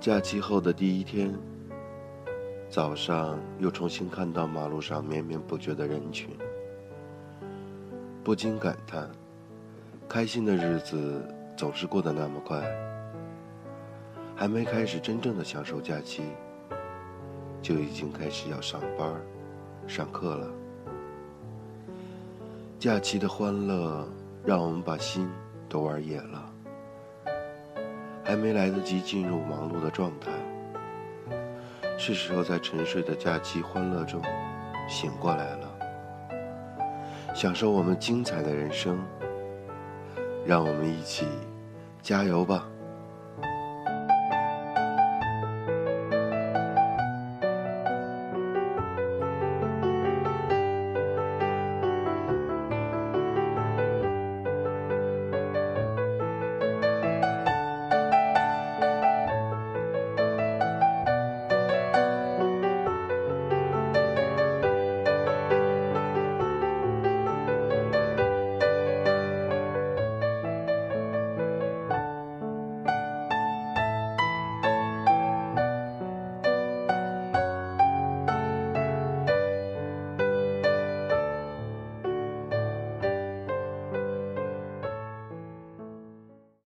假期后的第一天，早上又重新看到马路上绵绵不绝的人群，不禁感叹：开心的日子总是过得那么快。还没开始真正的享受假期，就已经开始要上班、上课了。假期的欢乐让我们把心都玩野了。还没来得及进入忙碌的状态，是时候在沉睡的假期欢乐中醒过来了，享受我们精彩的人生。让我们一起加油吧！